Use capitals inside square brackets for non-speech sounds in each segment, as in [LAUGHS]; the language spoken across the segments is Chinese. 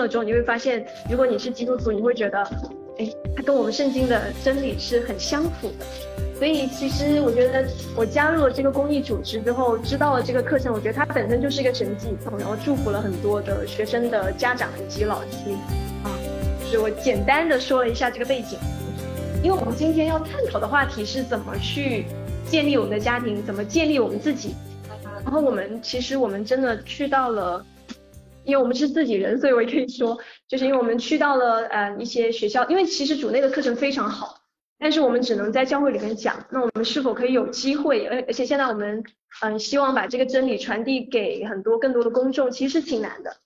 了之后，你会发现，如果你是基督徒，你会觉得，哎，它跟我们圣经的真理是很相符的。所以其实我觉得我加入了这个公益组织之后，知道了这个课程，我觉得它本身就是一个神迹，然后祝福了很多的学生的家长以及老师。啊，就是我简单的说了一下这个背景，因为我们今天要探讨的话题是怎么去建立我们的家庭，怎么建立我们自己。然后我们其实我们真的去到了，因为我们是自己人，所以我也可以说，[LAUGHS] 就是因为我们去到了呃一些学校，因为其实主内的课程非常好。但是我们只能在教会里面讲，那我们是否可以有机会？而而且现在我们嗯希望把这个真理传递给很多更多的公众，其实挺难的。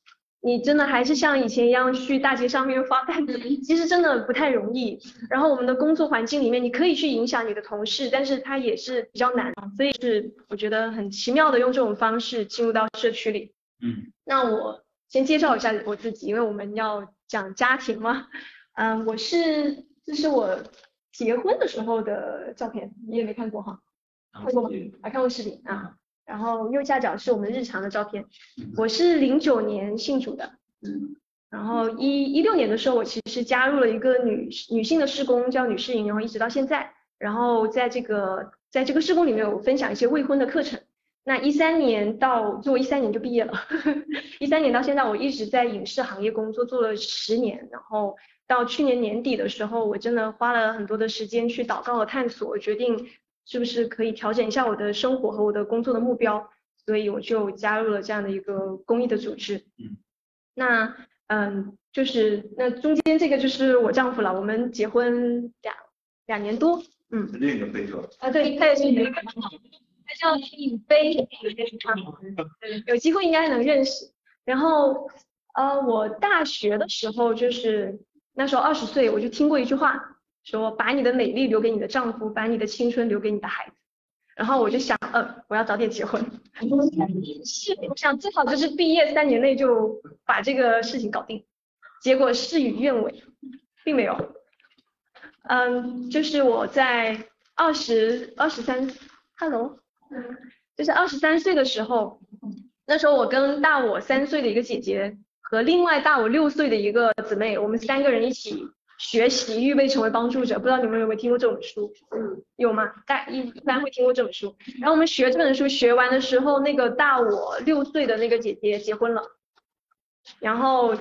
你真的还是像以前一样去大街上面发单子，其实真的不太容易。然后我们的工作环境里面，你可以去影响你的同事，但是他也是比较难。所以是我觉得很奇妙的用这种方式进入到社区里。嗯。那我先介绍一下我自己，因为我们要讲家庭嘛。嗯，我是这是我。结婚的时候的照片你也没看过哈，看过吗？还看过视频啊。然后右下角是我们日常的照片。我是零九年信主的，嗯。然后一一六年的时候，我其实加入了一个女女性的施工，叫女士营，然后一直到现在。然后在这个在这个施工里面，我分享一些未婚的课程。那一三年到就我一三年就毕业了，[LAUGHS] 一三年到现在，我一直在影视行业工作，做了十年，然后。到去年年底的时候，我真的花了很多的时间去祷告和探索，决定是不是可以调整一下我的生活和我的工作的目标，所以我就加入了这样的一个公益的组织。嗯。那嗯，就是那中间这个就是我丈夫了，我们结婚两两年多。嗯。另一个飞哥。啊，对，他也是他叫李飞，嗯，有机会应该能认识。然后呃，我大学的时候就是。那时候二十岁，我就听过一句话，说把你的美丽留给你的丈夫，把你的青春留给你的孩子。然后我就想，呃，我要早点结婚。是，我想最好就是毕业三年内就把这个事情搞定。结果事与愿违，并没有。嗯，就是我在二十二十三，Hello，就是二十三岁的时候，那时候我跟大我三岁的一个姐姐。和另外大我六岁的一个姊妹，我们三个人一起学习，预备成为帮助者。不知道你们有没有听过这本书？嗯，有吗？大一一般会听过这本书。然后我们学这本书，学完的时候，那个大我六岁的那个姐姐结婚了。然后，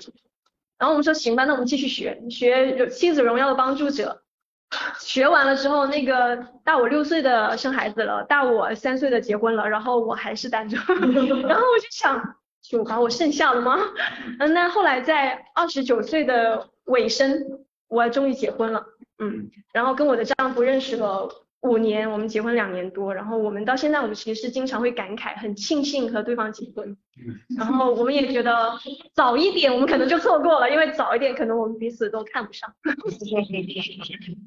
然后我们说行吧，那我们继续学，学妻子荣耀的帮助者。学完了之后，那个大我六岁的生孩子了，大我三岁的结婚了，然后我还是单着。[LAUGHS] 然后我就想。就把我剩下了吗？嗯，[LAUGHS] 那后来在二十九岁的尾声，我终于结婚了，嗯，然后跟我的丈夫认识了。五年，我们结婚两年多，然后我们到现在，我们其实是经常会感慨，很庆幸和对方结婚。然后我们也觉得早一点，我们可能就错过了，因为早一点可能我们彼此都看不上。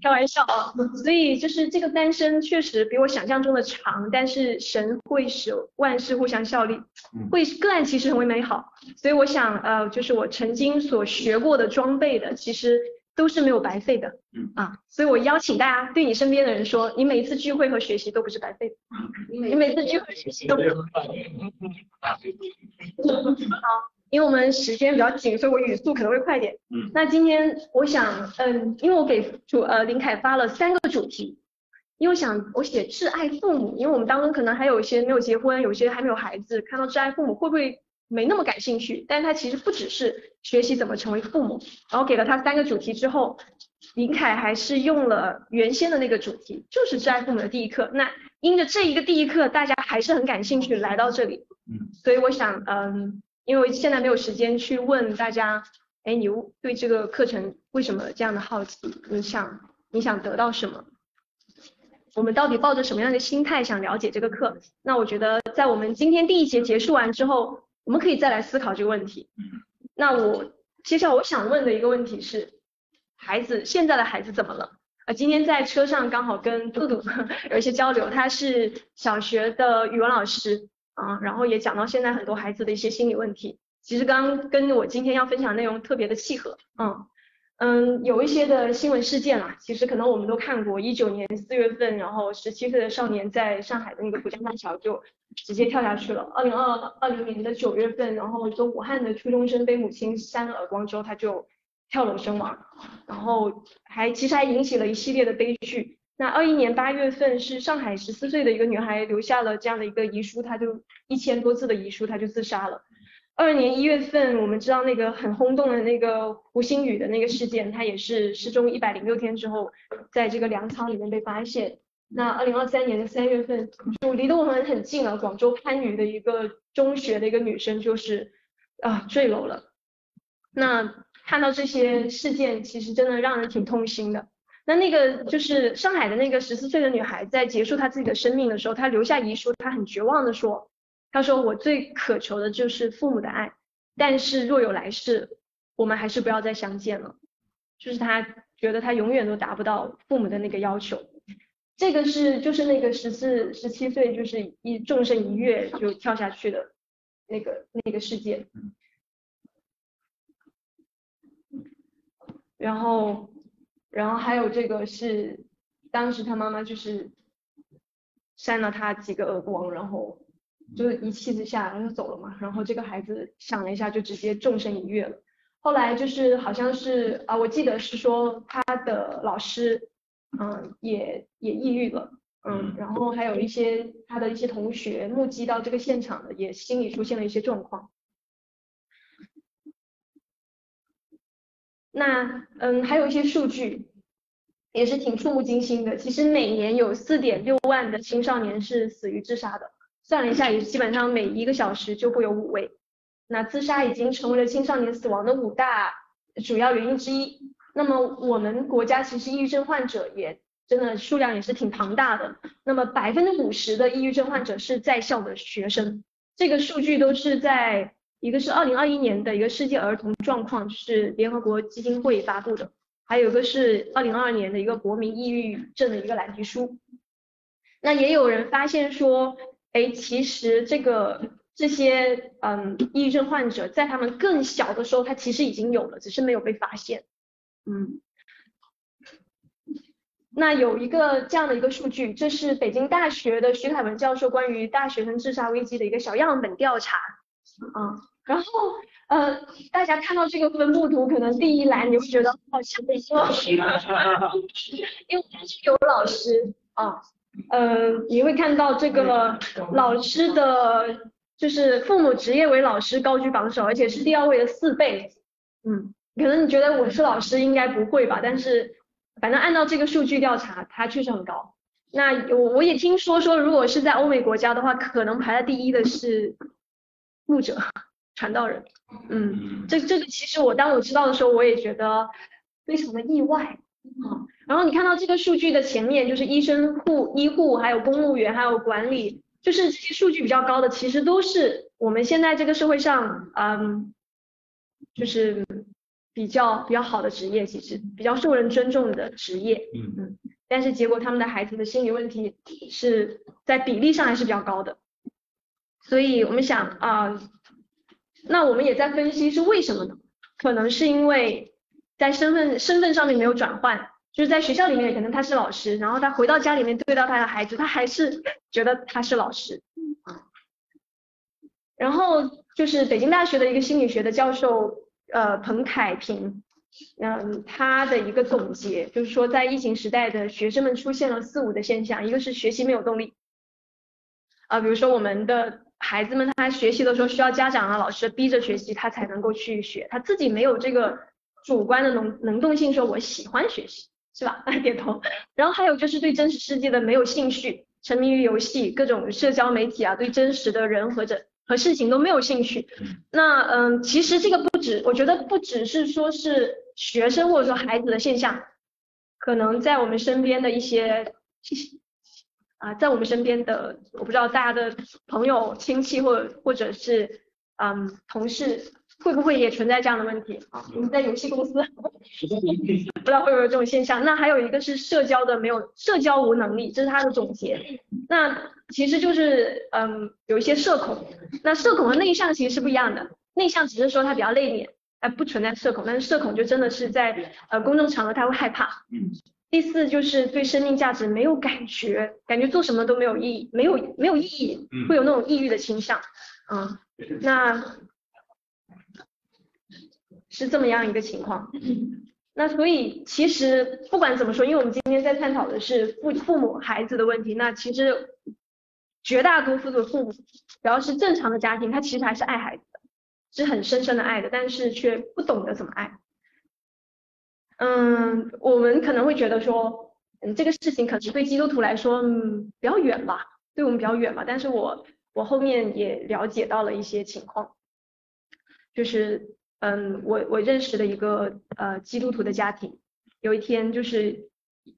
开玩笑啊，所以就是这个单身确实比我想象中的长，但是神会使万事互相效力，会个案其实很为美好。所以我想，呃，就是我曾经所学过的装备的，其实。都是没有白费的，嗯啊，所以我邀请大家对你身边的人说，你每一次聚会和学习都不是白费的，你每次聚会学习都不是白费。好，因为我们时间比较紧，所以我语速可能会快点。嗯，那今天我想，嗯，因为我给主呃林凯发了三个主题，因为我想我写挚爱父母，因为我们当中可能还有一些没有结婚，有些还没有孩子，看到挚爱父母会不会？没那么感兴趣，但是他其实不只是学习怎么成为父母，然后给了他三个主题之后，林凯还是用了原先的那个主题，就是挚爱父母的第一课。那因着这一个第一课，大家还是很感兴趣来到这里，嗯，所以我想，嗯，因为现在没有时间去问大家，哎，你对这个课程为什么这样的好奇？你想你想得到什么？我们到底抱着什么样的心态想了解这个课？那我觉得在我们今天第一节结束完之后。我们可以再来思考这个问题。那我接下来我想问的一个问题是，孩子现在的孩子怎么了？啊，今天在车上刚好跟杜杜 [LAUGHS] 有一些交流，他是小学的语文老师啊，然后也讲到现在很多孩子的一些心理问题。其实刚刚跟我今天要分享内容特别的契合，嗯嗯，有一些的新闻事件啦，其实可能我们都看过，一九年四月份，然后十七岁的少年在上海的那个浦江大桥就直接跳下去了。二零二二零年的九月份，然后说武汉的初中生被母亲扇了耳光之后，他就跳楼身亡，然后还其实还引起了一系列的悲剧。那二一年八月份是上海十四岁的一个女孩留下了这样的一个遗书，她就一千多字的遗书，她就自杀了。二二年一月份，我们知道那个很轰动的那个胡鑫宇的那个事件，他也是失踪一百零六天之后，在这个粮仓里面被发现。那二零二三年的三月份，就离得我们很近了，广州番禺的一个中学的一个女生就是啊坠楼了。那看到这些事件，其实真的让人挺痛心的。那那个就是上海的那个十四岁的女孩，在结束她自己的生命的时候，她留下遗书，她很绝望的说。他说：“我最渴求的就是父母的爱，但是若有来世，我们还是不要再相见了。就是他觉得他永远都达不到父母的那个要求。这个是就是那个十四十七岁就是一纵身一跃就跳下去的那个那个事件。然后然后还有这个是当时他妈妈就是扇了他几个耳光，然后。”就是一气之下，然后就走了嘛。然后这个孩子想了一下，就直接纵身一跃了。后来就是好像是啊，我记得是说他的老师，嗯，也也抑郁了，嗯，然后还有一些他的一些同学目击到这个现场的，也心理出现了一些状况。那嗯，还有一些数据也是挺触目惊心的。其实每年有四点六万的青少年是死于自杀的。算了一下，也基本上每一个小时就会有五位。那自杀已经成为了青少年死亡的五大主要原因之一。那么我们国家其实抑郁症患者也真的数量也是挺庞大的。那么百分之五十的抑郁症患者是在校的学生。这个数据都是在一个是二零二一年的一个世界儿童状况，是联合国基金会发布的，还有一个是二零二二年的一个国民抑郁症的一个蓝皮书。那也有人发现说。哎，其实这个这些嗯，抑郁症患者在他们更小的时候，他其实已经有了，只是没有被发现。嗯，那有一个这样的一个数据，这是北京大学的徐凯文教授关于大学生自杀危机的一个小样本调查。啊，然后呃，大家看到这个分布图，可能第一栏你会觉得好奇，[LAUGHS] 因为因为是有老师啊。呃，你会看到这个老师的，就是父母职业为老师高居榜首，而且是第二位的四倍。嗯，可能你觉得我是老师应该不会吧？但是反正按照这个数据调查，它确实很高。那我我也听说说，如果是在欧美国家的话，可能排在第一的是牧者 [LAUGHS] 传道人。嗯，这这个其实我当我知道的时候，我也觉得非常的意外。啊，然后你看到这个数据的前面就是医生、护医护，还有公务员，还有管理，就是这些数据比较高的，其实都是我们现在这个社会上，嗯，就是比较比较好的职业，其实比较受人尊重的职业，嗯嗯，但是结果他们的孩子的心理问题是在比例上还是比较高的，所以我们想啊，那我们也在分析是为什么呢？可能是因为。在身份身份上面没有转换，就是在学校里面可能他是老师，然后他回到家里面对到他的孩子，他还是 [LAUGHS] 觉得他是老师啊。[LAUGHS] 然后就是北京大学的一个心理学的教授，呃，彭凯平，嗯，他的一个总结就是说，在疫情时代的学生们出现了四五的现象，一个是学习没有动力，啊，比如说我们的孩子们他学习的时候需要家长啊老师逼着学习，他才能够去学，他自己没有这个。主观的能能动性，说我喜欢学习，是吧？[LAUGHS] 点头。然后还有就是对真实世界的没有兴趣，沉迷于游戏、各种社交媒体啊，对真实的人或者和事情都没有兴趣。那嗯，其实这个不止，我觉得不只是说是学生或者说孩子的现象，可能在我们身边的一些啊，在我们身边的，我不知道大家的朋友、亲戚或或者是嗯同事。会不会也存在这样的问题啊？我们在游戏公司，不知道会不会有这种现象。那还有一个是社交的没有社交无能力，这是他的总结。那其实就是嗯有一些社恐，那社恐和内向其实是不一样的。内向只是说他比较内敛，它不存在社恐，但是社恐就真的是在呃公众场合他会害怕。嗯。第四就是对生命价值没有感觉，感觉做什么都没有意义，没有没有意义，会有那种抑郁的倾向。嗯。那是这么样一个情况。那所以其实不管怎么说，因为我们今天在探讨的是父父母孩子的问题，那其实绝大多数的父母，只要是正常的家庭，他其实还是爱孩子的，是很深深的爱的，但是却不懂得怎么爱。嗯，我们可能会觉得说，嗯，这个事情可能对基督徒来说，嗯，比较远吧，对我们比较远吧。但是我我后面也了解到了一些情况，就是。嗯，我我认识的一个呃基督徒的家庭，有一天就是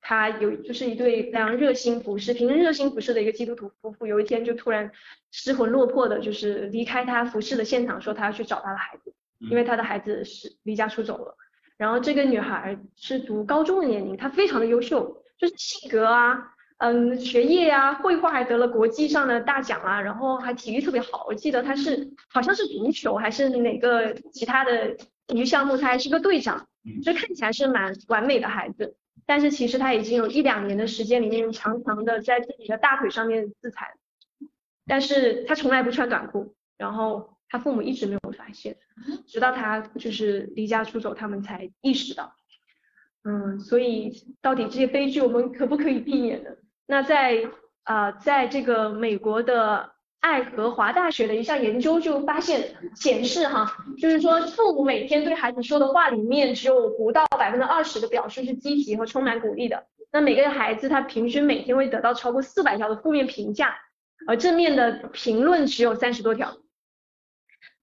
他有就是一对非常热心服侍、平时热心服侍的一个基督徒夫妇，有一天就突然失魂落魄的，就是离开他服侍的现场，说他要去找他的孩子，因为他的孩子是离家出走了。然后这个女孩是读高中的年龄，她非常的优秀，就是性格啊。嗯，学业呀，绘画还得了国际上的大奖啊，然后还体育特别好。我记得他是好像是足球还是哪个其他的体育项目，他还是个队长，就看起来是蛮完美的孩子。但是其实他已经有一两年的时间里面，常常的在自己的大腿上面自残。但是他从来不穿短裤，然后他父母一直没有发现，直到他就是离家出走，他们才意识到。嗯，所以到底这些悲剧我们可不可以避免呢？那在啊，在这个美国的爱荷华大学的一项研究就发现显示哈，就是说父母每天对孩子说的话里面只有不到百分之二十的表述是积极和充满鼓励的。那每个孩子他平均每天会得到超过四百条的负面评价，而正面的评论只有三十多条。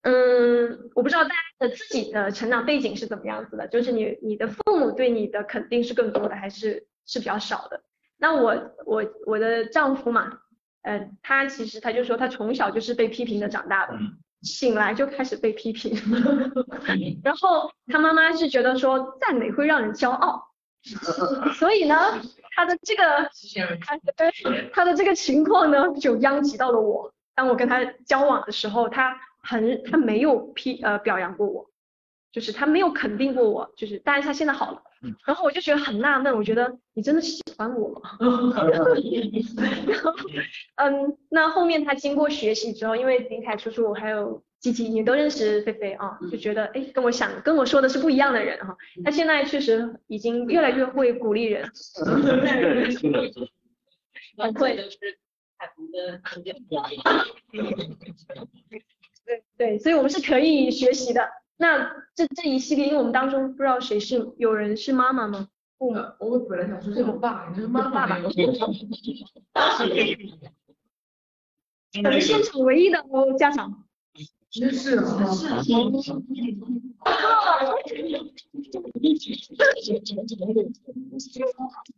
嗯，我不知道大家的自己的成长背景是怎么样子的，就是你你的父母对你的肯定是更多的还是是比较少的？那我我我的丈夫嘛，呃，他其实他就说他从小就是被批评的长大的，醒来就开始被批评，[LAUGHS] 然后他妈妈是觉得说赞美会让人骄傲，[LAUGHS] 所以呢，他的这个 [LAUGHS] 他他的这个情况呢就殃及到了我。当我跟他交往的时候，他很他没有批呃表扬过我。就是他没有肯定过我，就是，但是他现在好了，然后我就觉得很纳闷，我觉得你真的喜欢我吗？然后，嗯，那后面他经过学习之后，因为林凯叔叔还有吉吉你都认识菲菲啊，就觉得哎，跟我想跟我说的是不一样的人哈，他现在确实已经越来越会鼓励人，[LAUGHS] 很会。对对，所以我们是可以学习的。那这这一系列，因为我们当中不知道谁是有人是妈妈吗？父母。我本来想说是我爸，[LAUGHS] 你是妈妈吧？我们 [LAUGHS] 现场唯一的家长。是是是。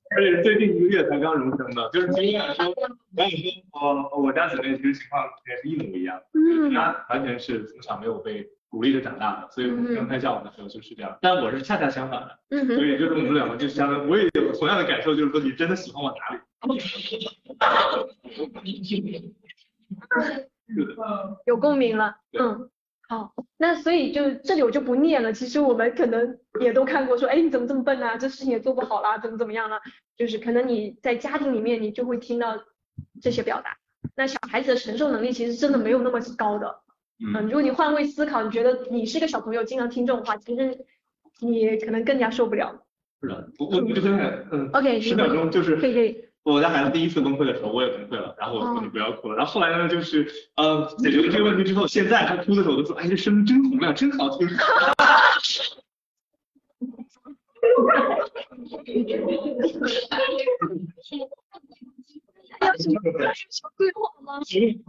而且最近一个月才刚荣升的，就是今天说，赶紧说，我我家姊妹其实情况也是一模一样，嗯，她完全是从小没有被。鼓励着长大的，所以我们刚才叫我的时候就是这样。但我是恰恰相反的，所以就是我们两个就相当，我也有同样的感受，就是说你真的喜欢我哪里？[LAUGHS] 有共鸣了，嗯，好，那所以就这里我就不念了。其实我们可能也都看过，说，哎，你怎么这么笨啊？这事情也做不好啦，怎么怎么样了？就是可能你在家庭里面，你就会听到这些表达。那小孩子的承受能力其实真的没有那么高的。嗯，如果你换位思考，你觉得你是个小朋友，经常听这种话，其实你可能更加受不了。是的，我我就分享，嗯，OK，十秒钟就是，可以可以。我家孩子第一次崩溃的时候，我也崩溃了，然后我说你不要哭了。然后后来呢，就是呃解决了这个问题之后，现在他哭的时候我都说，哎，这声音真洪亮，真好听。[LAUGHS] 要什么小规划吗？是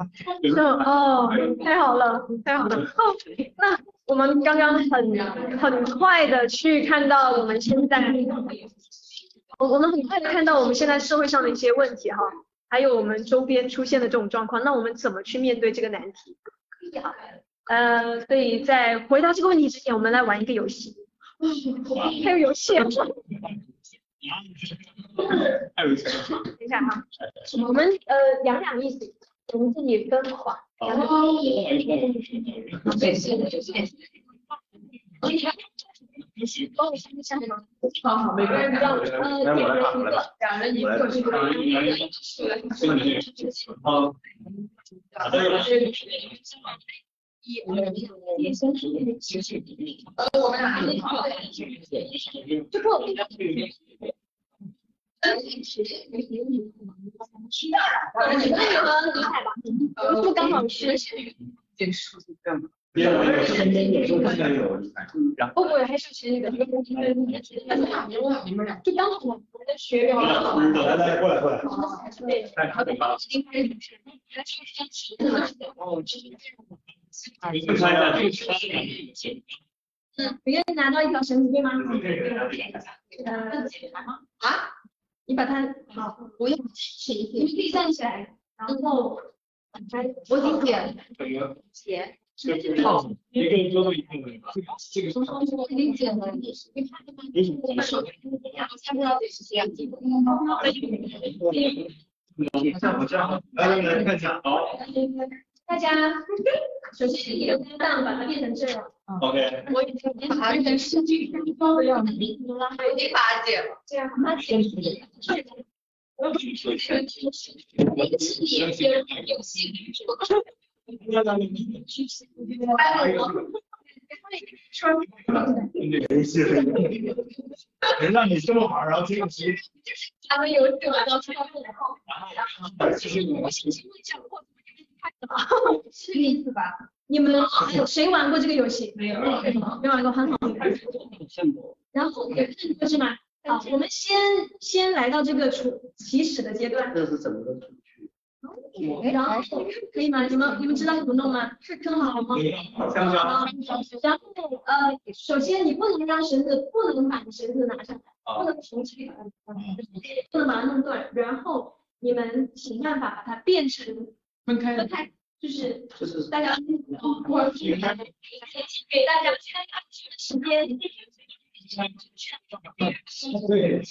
哦，太好了，太好了。哦，那我们刚刚很很快的去看到我们现在，我我们很快的看到我们现在社会上的一些问题哈，还有我们周边出现的这种状况，那我们怎么去面对这个难题？好，呃，所以在回答这个问题之前，我们来玩一个游戏。[LAUGHS] 还有游戏。等一下哈，我们呃两两意思，我们自己分好。帮我看一下吗？好好，每个人让呃点了一个，两人一个是吧？好，一，也先是呃，我们俩就够了。呃，你们有个李海吧？就刚好是。点数是这样的。别我有身边有时候看见有，然后不不，还是前一个。就刚好我们的学员。来来过来过来。嗯，每个人拿到一条绳子对吗？呃，啊？你把它好，不用，你可以站起来，然后我已经剪剪。好，一个人做一个吧。这个已经剪了，你看这个，你手，然后下不了这样子。我这样，来来来看一下，好。大家首先一个搭档把它变成这样。OK。我已经把它变成视觉包的样子。已经把它剪了。这样，把它剪出来。能让你这么玩，然后这个题。他们有这个到处到处是个意思吧？你们谁玩过这个游戏？没有，没玩过，很好。然后有看过是吗？好，我们先先来到这个初起始的阶段。这是怎么个出去？然后可以吗？你们你们知道怎么弄吗？是更好吗？香香。然后呃，首先你不能让绳子，不能把绳子拿上来，不能从这里把它，不能把它弄断。然后你们想办法把它变成分开。分开，就是就是大家我给大家参加的时间。对。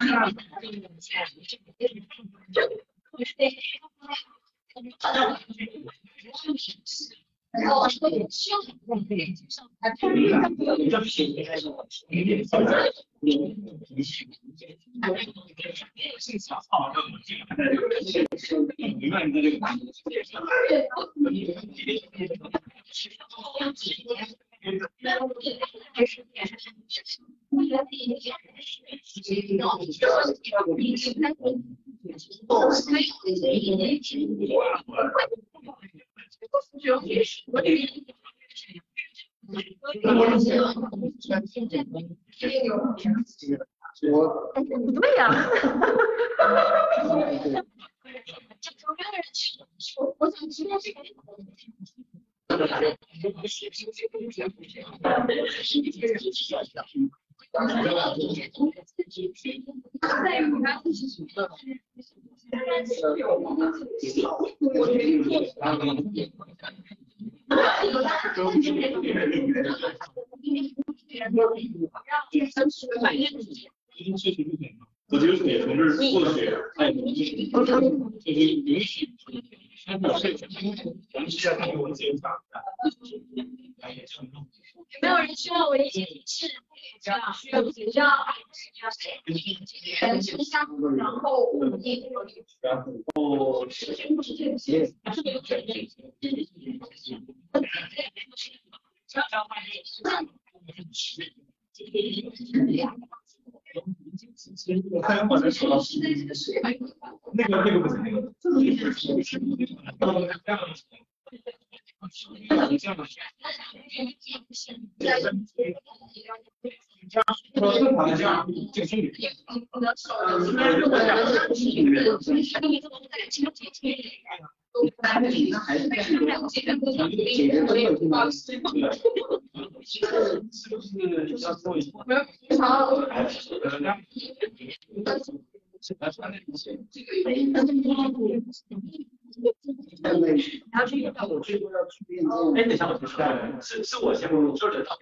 哦，对，需要我不对呀。我我想知道这个。我觉得也从这儿过去，哎，就允许，咱们是要给我检查有没有人需要我一些提示？需要需要需要。然后然后我看我的手，那个那个不行，那个这样说正常的这样，这个心理。是不是要做一下？好。然后去运动。我最后要去验证。哎，等一下，我提出来，是是我先就是他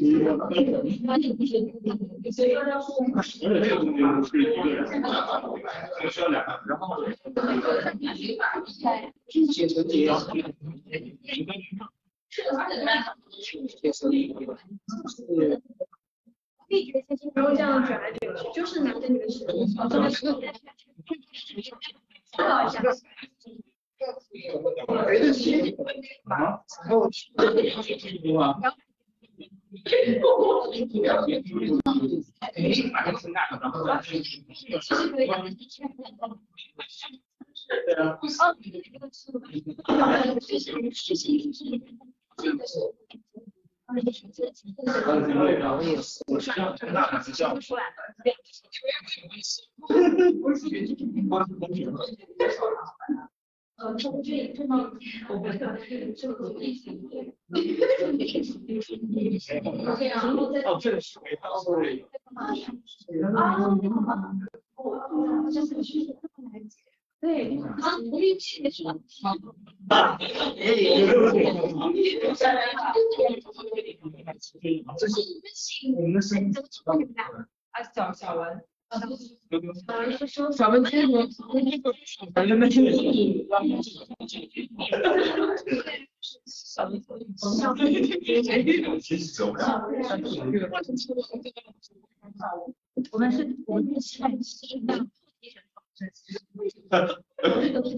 们这个而且这个东西是一个人，可能需要两个，然后写成这样。力觉先不用这样卷来卷去，就是拿着你的手，真的是抱一下。啊，对啊，[LAUGHS] 我是要这个大还是叫？[LAUGHS] 呃，这这这方我们的这个疫情，然后再哦，这个是回到对，啊，我就是去来解。对，啊，我运气是这是我们的身体啊，小小文今天反正那些其实走不了。我们是，我们是下期的。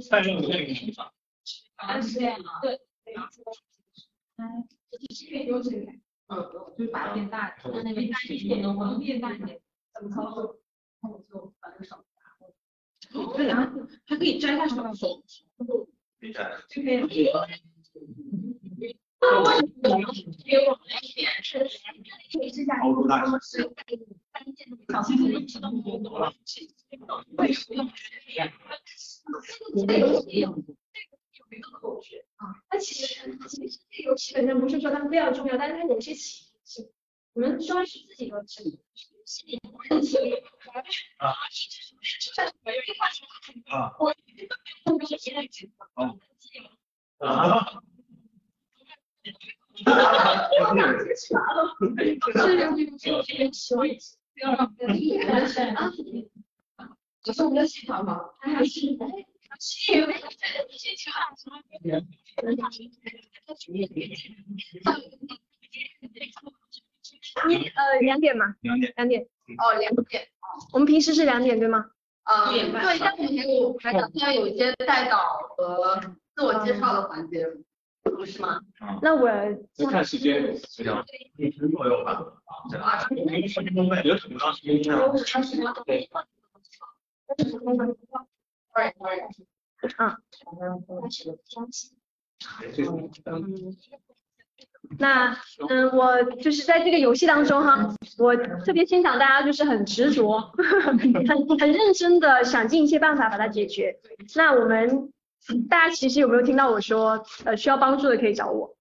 太让我那个啊，是这样啊。对。嗯，这边有这个。嗯，就是把它变大，那那边大一点，能能变大一点，怎么操作？那我就把这个手拿。对啊，还可以摘下手手。厉害。就可以了。给我们一点是，好多大小心点，知道吗？为什么？这个游戏有有一个口诀啊，它其实其实这个游戏本身不是说它非常重要，但是它有些启发性。我们抓取自己的这个心理问题啊啊啊，我哦啊。这是我们的系统吗？还是系统？你呃两点嘛，两点，两点。哦，两点。我们平时是两点对吗？呃，对，但目前我还打算有一些带导和自我介绍的环节，不是吗？那我就看时间，比较一分左右吧。啊，我们十分钟内有什么时间呢？对。啊。那嗯，我就是在这个游戏当中哈，我特别欣赏大家就是很执着，[LAUGHS] 很很认真的想尽一切办法把它解决。那我们大家其实有没有听到我说，呃，需要帮助的可以找我。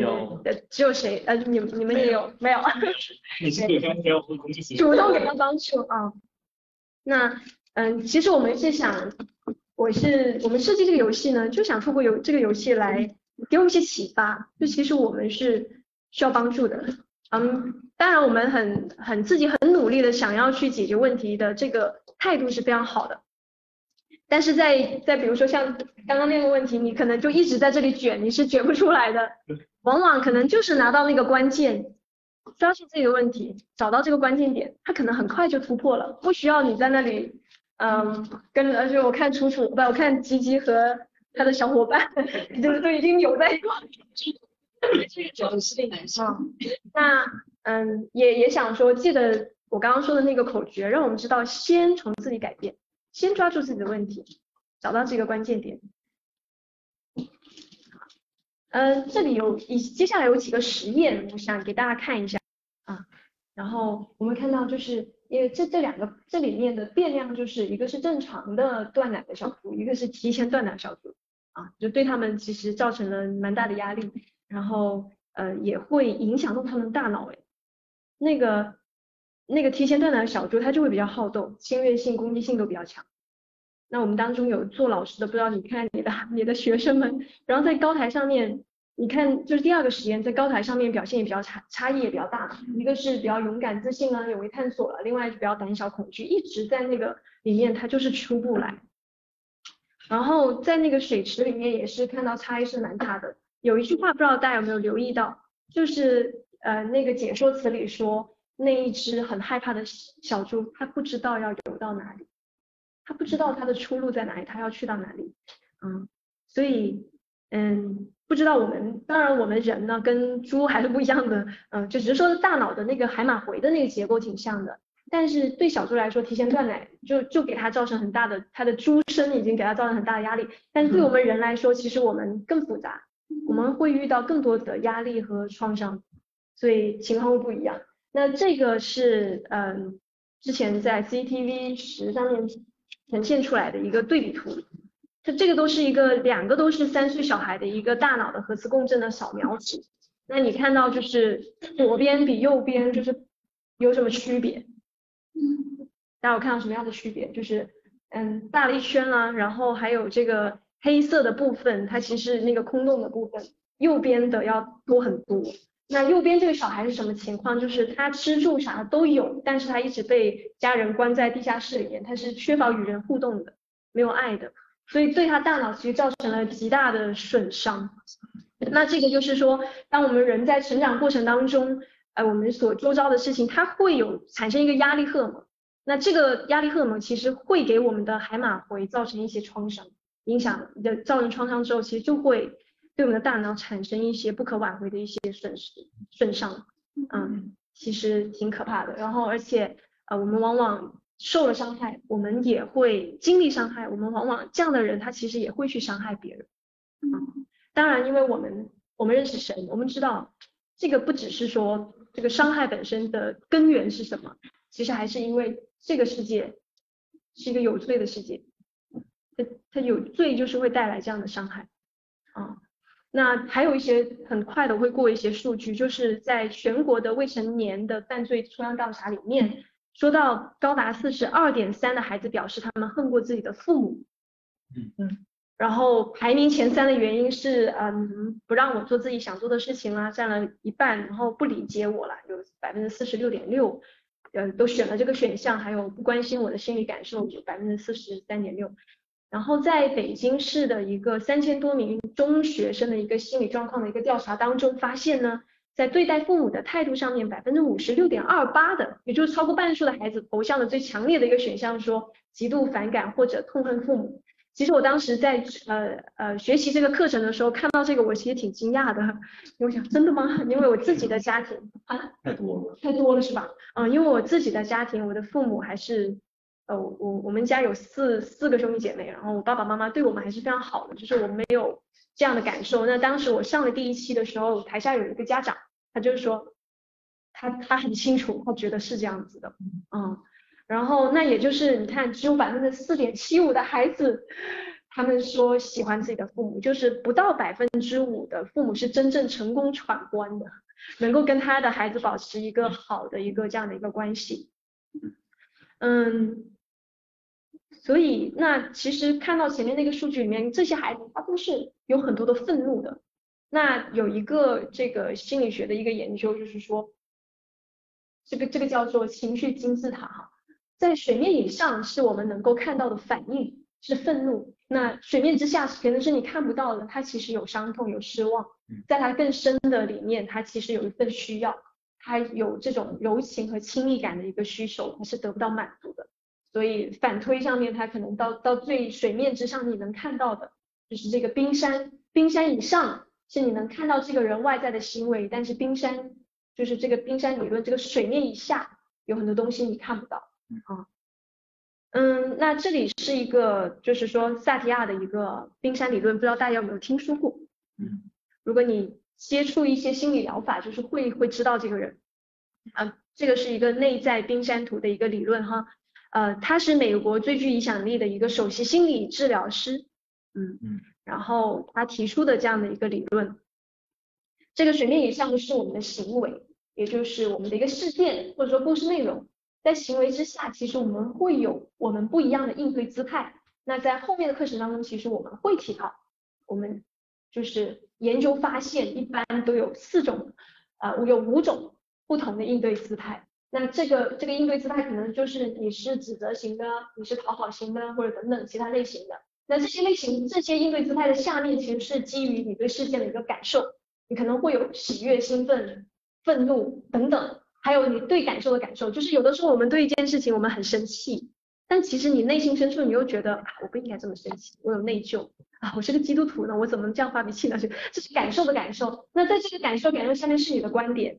有。呃，只有谁？呃，你你们也有没有？[LAUGHS] 主动给他帮助啊。那嗯，其实我们是想，我是我们设计这个游戏呢，就想通过游这个游戏来。给我们一些启发，就其实我们是需要帮助的，嗯，当然我们很很自己很努力的想要去解决问题的这个态度是非常好的，但是在在比如说像刚刚那个问题，你可能就一直在这里卷，你是卷不出来的，往往可能就是拿到那个关键，抓住自己的问题，找到这个关键点，它可能很快就突破了，不需要你在那里，嗯，跟而且我看楚楚不，我看吉吉和。他的小伙伴 [LAUGHS] 就是都已经扭在一块，嗯，那嗯也也想说，记得我刚刚说的那个口诀，让我们知道先从自己改变，先抓住自己的问题，找到这个关键点。嗯，这里有以接下来有几个实验，我想给大家看一下啊。然后我们看到就是因为这这两个这里面的变量就是一个是正常的断奶的小组，一个是提前断奶小组。啊，就对他们其实造成了蛮大的压力，然后呃也会影响到他们大脑诶。那个那个提前断奶的小猪，它就会比较好斗，侵略性、攻击性都比较强。那我们当中有做老师的，不知道你看你的你的学生们，然后在高台上面，你看就是第二个实验，在高台上面表现也比较差，差异也比较大。一个是比较勇敢自信啊，勇于探索了，另外就比较胆小恐惧，一直在那个里面，他就是出不来。然后在那个水池里面也是看到差异是蛮大的。有一句话不知道大家有没有留意到，就是呃那个解说词里说，那一只很害怕的小猪，它不知道要游到哪里。它不知道它的出路在哪里，它要去到哪里，嗯，所以，嗯，不知道我们，当然我们人呢跟猪还是不一样的，嗯，就只是说大脑的那个海马回的那个结构挺像的，但是对小猪来说，提前断奶就就给它造成很大的，它的猪身已经给它造成很大的压力，但是对我们人来说，其实我们更复杂，我们会遇到更多的压力和创伤，所以情况会不一样。那这个是，嗯，之前在 CCTV 十上面。呈现出来的一个对比图，它这个都是一个两个都是三岁小孩的一个大脑的核磁共振的扫描图。那你看到就是左边比右边就是有什么区别？大家有看到什么样的区别？就是嗯大了一圈啦，然后还有这个黑色的部分，它其实那个空洞的部分，右边的要多很多。那右边这个小孩是什么情况？就是他吃住啥的都有，但是他一直被家人关在地下室里面，他是缺乏与人互动的，没有爱的，所以对他大脑其实造成了极大的损伤。那这个就是说，当我们人在成长过程当中，呃，我们所周遭的事情，它会有产生一个压力荷尔蒙。那这个压力荷尔蒙其实会给我们的海马回造成一些创伤，影响的造成创伤之后，其实就会。对我们的大脑产生一些不可挽回的一些损失损伤，嗯，其实挺可怕的。然后，而且呃，我们往往受了伤害，我们也会经历伤害。我们往往这样的人，他其实也会去伤害别人。嗯，当然，因为我们我们认识神，我们知道这个不只是说这个伤害本身的根源是什么，其实还是因为这个世界是一个有罪的世界，它它有罪就是会带来这样的伤害，啊。那还有一些很快的会过一些数据，就是在全国的未成年的犯罪抽样调查里面，说到高达四十二点三的孩子表示他们恨过自己的父母，嗯嗯，然后排名前三的原因是，嗯，不让我做自己想做的事情啦，占了一半，然后不理解我了，有百分之四十六点六，呃，都选了这个选项，还有不关心我的心理感受，有百分之四十三点六。然后在北京市的一个三千多名中学生的一个心理状况的一个调查当中，发现呢，在对待父母的态度上面，百分之五十六点二八的，也就是超过半数的孩子投向了最强烈的一个选项，说极度反感或者痛恨父母。其实我当时在呃呃学习这个课程的时候，看到这个我其实挺惊讶的，我想真的吗？因为我自己的家庭 [LAUGHS] 啊太多了，太多了是吧？嗯，因为我自己的家庭，我的父母还是。呃，我我们家有四四个兄弟姐妹，然后我爸爸妈妈对我们还是非常好的，就是我没有这样的感受。那当时我上了第一期的时候，台下有一个家长，他就是说，他他很清楚，他觉得是这样子的，嗯，然后那也就是你看，只有百分之四点七五的孩子，他们说喜欢自己的父母，就是不到百分之五的父母是真正成功闯关的，能够跟他的孩子保持一个好的一个这样的一个关系，嗯。所以，那其实看到前面那个数据里面，这些孩子他都是有很多的愤怒的。那有一个这个心理学的一个研究，就是说，这个这个叫做情绪金字塔哈，在水面以上是我们能够看到的反应是愤怒，那水面之下可能是你看不到的，它其实有伤痛有失望，在它更深的里面，它其实有一份需要，它有这种柔情和亲密感的一个需求，它是得不到满足的。所以反推上面，它可能到到最水面之上，你能看到的就是这个冰山，冰山以上是你能看到这个人外在的行为，但是冰山就是这个冰山理论，这个水面以下有很多东西你看不到啊。嗯，那这里是一个就是说萨提亚的一个冰山理论，不知道大家有没有听说过？嗯，如果你接触一些心理疗法，就是会会知道这个人啊，这个是一个内在冰山图的一个理论哈。呃，他是美国最具影响力的一个首席心理治疗师，嗯嗯，然后他提出的这样的一个理论，这个水面以上是我们的行为，也就是我们的一个事件或者说故事内容。在行为之下，其实我们会有我们不一样的应对姿态。那在后面的课程当中，其实我们会提到，我们就是研究发现，一般都有四种，呃，有五种不同的应对姿态。那这个这个应对姿态可能就是你是指责型的，你是讨好型的，或者等等其他类型的。那这些类型这些应对姿态的下面，其实是基于你对事件的一个感受，你可能会有喜悦、兴奋、愤怒等等。还有你对感受的感受，就是有的时候我们对一件事情我们很生气，但其实你内心深处你又觉得啊我不应该这么生气，我有内疚啊我是个基督徒呢，我怎么能这样发脾气呢？[LAUGHS] 就这是感受的感受。那在这个感受感受下面是你的观点，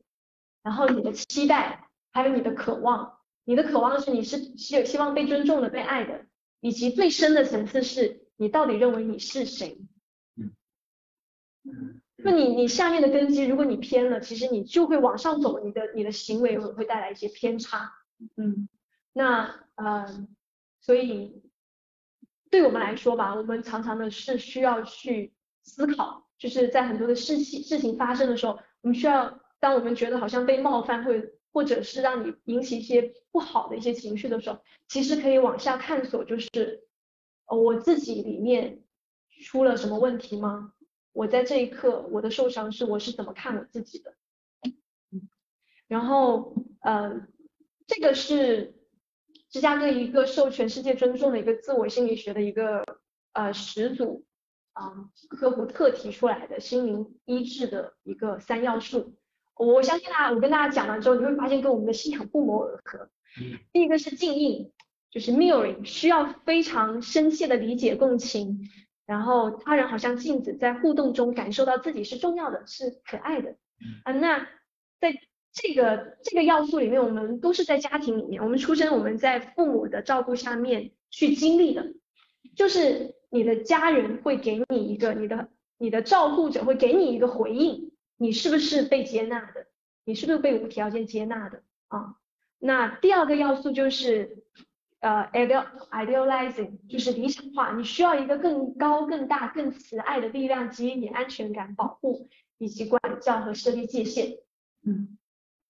然后你的期待，还有你的渴望。你的渴望是你是希希望被尊重的、被爱的，以及最深的层次是你到底认为你是谁？嗯。那你你下面的根基，如果你偏了，其实你就会往上走，你的你的行为会会带来一些偏差，嗯，那呃，所以对我们来说吧，我们常常的是需要去思考，就是在很多的事情事情发生的时候，我们需要，当我们觉得好像被冒犯，或或者是让你引起一些不好的一些情绪的时候，其实可以往下探索，就是我自己里面出了什么问题吗？我在这一刻，我的受伤是我是怎么看我自己的，然后呃，这个是芝加哥一个受全世界尊重的一个自我心理学的一个呃始祖啊科胡特提出来的心灵医治的一个三要素。我相信大家，我跟大家讲完之后，你会发现跟我们的信仰不谋而合。第一个是静应，就是 mirroring，需要非常深切的理解共情。然后他人好像镜子，在互动中感受到自己是重要的，是可爱的。啊，那在这个这个要素里面，我们都是在家庭里面，我们出生，我们在父母的照顾下面去经历的，就是你的家人会给你一个，你的你的照顾者会给你一个回应，你是不是被接纳的？你是不是被无条件接纳的？啊，那第二个要素就是。呃，ideal idealizing 就是理想化，你需要一个更高、更大、更慈爱的力量给予你安全感、保护以及管教和设立界限。嗯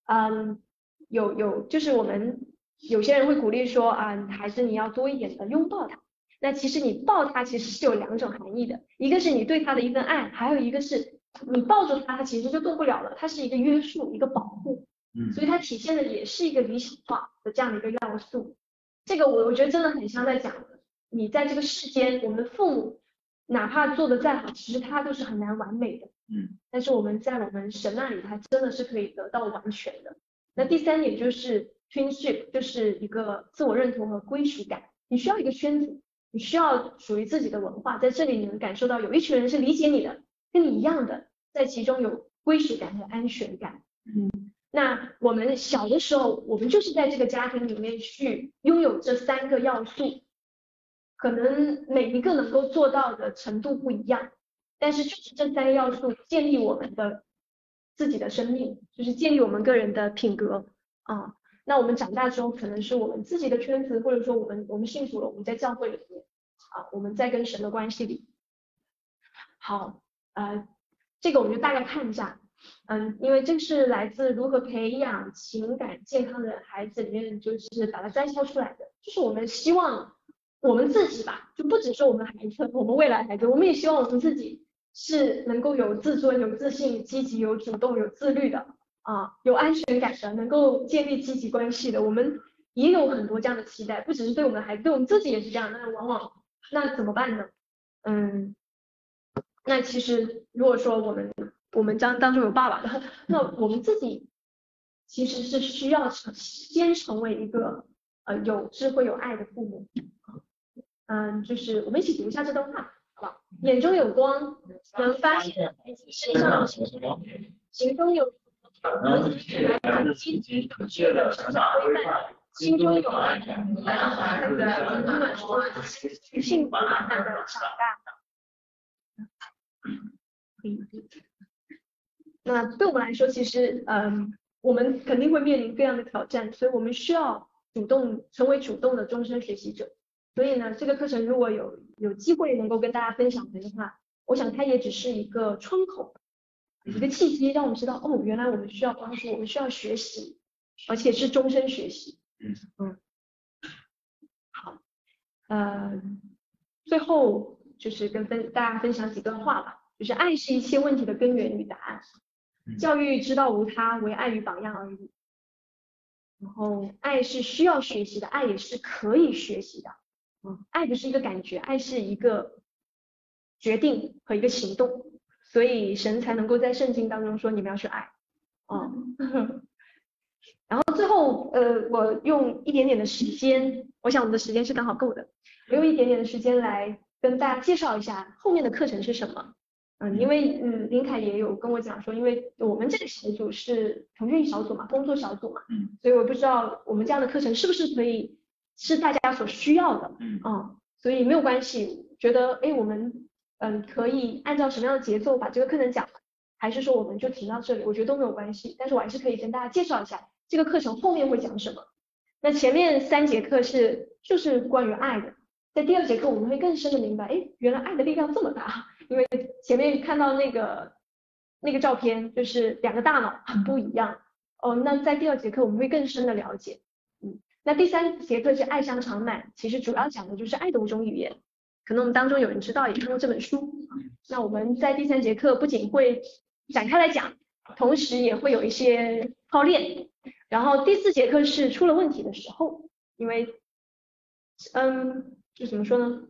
嗯，有有，就是我们有些人会鼓励说啊，孩子你要多一点的拥抱他。那其实你抱他其实是有两种含义的，一个是你对他的一份爱，还有一个是你抱住他，他其实就动不了了，它是一个约束、一个保护。嗯，所以它体现的也是一个理想化的这样的一个要素。这个我我觉得真的很像在讲，你在这个世间，我们的父母哪怕做的再好，其实他都是很难完美的。嗯。但是我们在我们神那里，他真的是可以得到完全的。那第三点就是 twinship，就是一个自我认同和归属感。你需要一个圈子，你需要属于自己的文化，在这里你能感受到有一群人是理解你的，跟你一样的，在其中有归属感和安全感。嗯。那我们小的时候，我们就是在这个家庭里面去拥有这三个要素，可能每一个能够做到的程度不一样，但是就是这三个要素建立我们的自己的生命，就是建立我们个人的品格啊。那我们长大之后，可能是我们自己的圈子，或者说我们我们幸福了，我们在教会里面啊，我们在跟神的关系里。好，呃，这个我们就大概看一下。嗯，因为这是来自如何培养情感健康的孩子里面，就是把它摘抄出来的。就是我们希望我们自己吧，就不只是我们孩子，我们未来孩子，我们也希望我们自己是能够有自尊、有自信、积极、有主动、有自律的啊，有安全感的，能够建立积极关系的。我们也有很多这样的期待，不只是对我们的孩子，对我们自己也是这样。那往往那怎么办呢？嗯，那其实如果说我们。我们将当中有爸爸的，那我们自己其实是需要成先成为一个呃有智慧有爱的父母。嗯，就是我们一起读一下这段话，好吧？眼中有光，能发现身上行中有能积极准确的成长规范，心中有爱，让孩子温暖幸福满满的长大。可以。那对我们来说，其实，嗯，我们肯定会面临各样的挑战，所以我们需要主动成为主动的终身学习者。所以呢，这个课程如果有有机会能够跟大家分享的话，我想它也只是一个窗口，一个契机，让我们知道哦，原来我们需要帮助，我们需要学习，而且是终身学习。嗯嗯，好，呃，最后就是跟分大家分享几段话吧，就是爱是一切问题的根源与答案，教育之道无他，唯爱与榜样而已。然后爱是需要学习的，爱也是可以学习的。嗯，爱不是一个感觉，爱是一个决定和一个行动，所以神才能够在圣经当中说你们要去爱。嗯，[LAUGHS] 然后最后呃，我用一点点的时间，我想我们的时间是刚好够的，我用一点点的时间来跟大家介绍一下后面的课程是什么。嗯，因为嗯，林凯也有跟我讲说，因为我们这个小组是腾讯小组嘛，工作小组嘛，嗯，所以我不知道我们这样的课程是不是可以是大家所需要的，嗯啊，所以没有关系，觉得哎我们嗯可以按照什么样的节奏把这个课程讲完，还是说我们就停到这里，我觉得都没有关系，但是我还是可以跟大家介绍一下这个课程后面会讲什么。那前面三节课是就是关于爱的，在第二节课我们会更深的明白，哎，原来爱的力量这么大。因为前面看到那个那个照片，就是两个大脑很不一样哦。那在第二节课我们会更深的了解，嗯，那第三节课是爱香长满，其实主要讲的就是爱的五种语言，可能我们当中有人知道，也看过这本书。那我们在第三节课不仅会展开来讲，同时也会有一些操练。然后第四节课是出了问题的时候，因为嗯，就怎么说呢？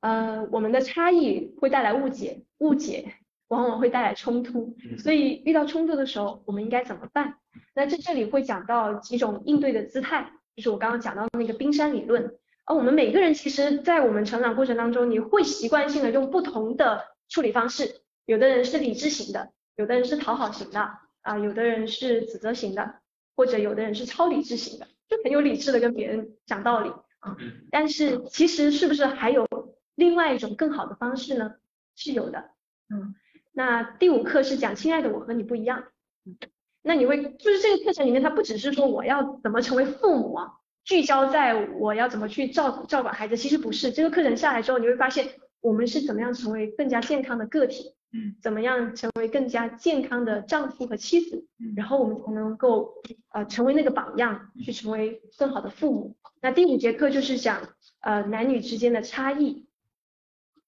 呃，我们的差异会带来误解，误解往往会带来冲突，所以遇到冲突的时候，我们应该怎么办？那在这里会讲到几种应对的姿态，就是我刚刚讲到那个冰山理论。而我们每个人其实，在我们成长过程当中，你会习惯性的用不同的处理方式，有的人是理智型的，有的人是讨好型的，啊，有的人是指责型的，或者有的人是超理智型的，就很有理智的跟别人讲道理啊。但是其实是不是还有？另外一种更好的方式呢，是有的，嗯，那第五课是讲亲爱的我和你不一样，嗯，那你会就是这个课程里面，它不只是说我要怎么成为父母啊，聚焦在我要怎么去照照管孩子，其实不是，这个课程下来之后，你会发现我们是怎么样成为更加健康的个体，嗯，怎么样成为更加健康的丈夫和妻子，然后我们才能够呃成为那个榜样，去成为更好的父母。那第五节课就是讲呃男女之间的差异。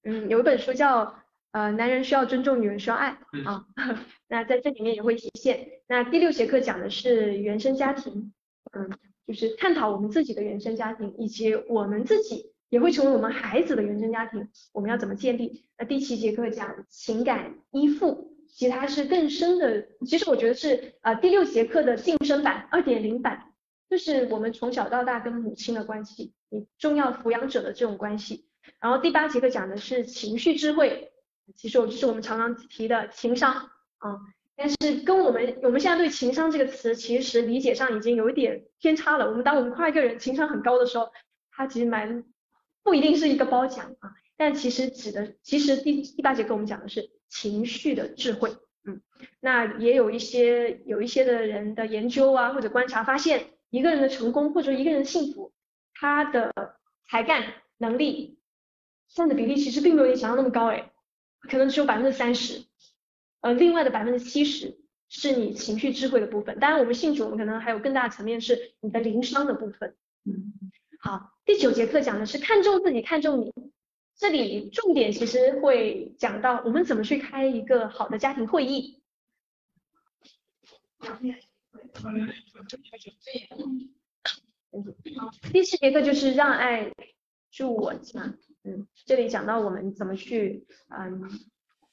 嗯，有一本书叫呃，男人需要尊重，女人需要爱啊。[LAUGHS] 那在这里面也会体现。那第六节课讲的是原生家庭，嗯，就是探讨我们自己的原生家庭，以及我们自己也会成为我们孩子的原生家庭，我们要怎么建立？那第七节课讲情感依附，其实它是更深的。其实我觉得是呃第六节课的晋升版二点零版，就是我们从小到大跟母亲的关系，你重要抚养者的这种关系。然后第八节课讲的是情绪智慧，其实我就是我们常常提的情商啊，但是跟我们我们现在对情商这个词其实理解上已经有一点偏差了。我们当我们夸一个人情商很高的时候，他其实蛮不一定是一个褒奖啊，但其实指的其实第第八节课我们讲的是情绪的智慧，嗯，那也有一些有一些的人的研究啊或者观察发现，一个人的成功或者一个人的幸福，他的才干能力。占的比例其实并没有你想象那么高哎，可能只有百分之三十，呃，另外的百分之七十是你情绪智慧的部分。当然，我们信主，我们可能还有更大层面是你的灵商的部分。嗯，好，第九节课讲的是看重自己，看重你。这里重点其实会讲到我们怎么去开一个好的家庭会议。第七节课就是让爱助我家。嗯，这里讲到我们怎么去，嗯，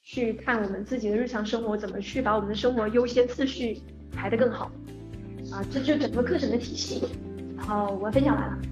去看我们自己的日常生活，怎么去把我们的生活优先次序排得更好，啊，这就整个课程的体系。然后我分享完了。